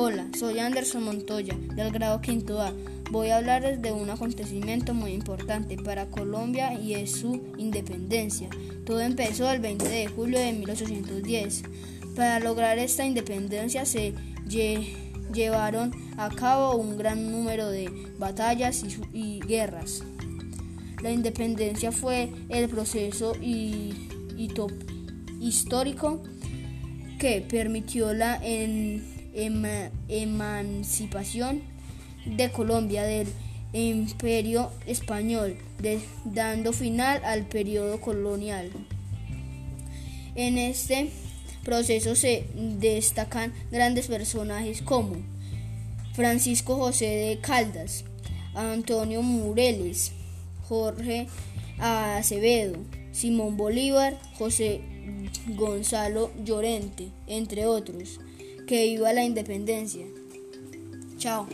Hola, soy Anderson Montoya, del grado quinto A. Voy a hablarles de un acontecimiento muy importante para Colombia y es su independencia. Todo empezó el 20 de julio de 1810. Para lograr esta independencia se llevaron a cabo un gran número de batallas y, guerras. La independencia fue el proceso histórico que permitió la en emancipación de Colombia del imperio español, dando final al periodo colonial. En este proceso se destacan grandes personajes como Francisco José de Caldas, Antonio Mureles, Jorge Acevedo, Simón Bolívar, José Gonzalo Llorente, entre otros que viva la independencia. Chao.